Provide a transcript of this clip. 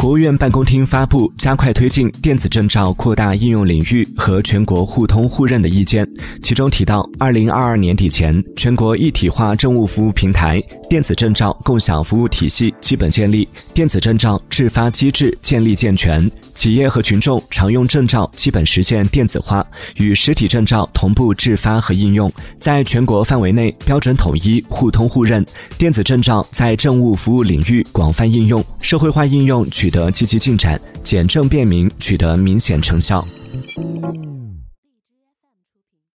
国务院办公厅发布加快推进电子证照扩大应用领域和全国互通互认的意见，其中提到，二零二二年底前，全国一体化政务服务平台、电子证照共享服务体系基本建立，电子证照制发机制建立健全，企业和群众常用证照基本实现电子化，与实体证照同步制发和应用，在全国范围内标准统一、互通互认，电子证照在政务服务领域广泛应用，社会化应用取。取得积极进展，简政便民取得明显成效。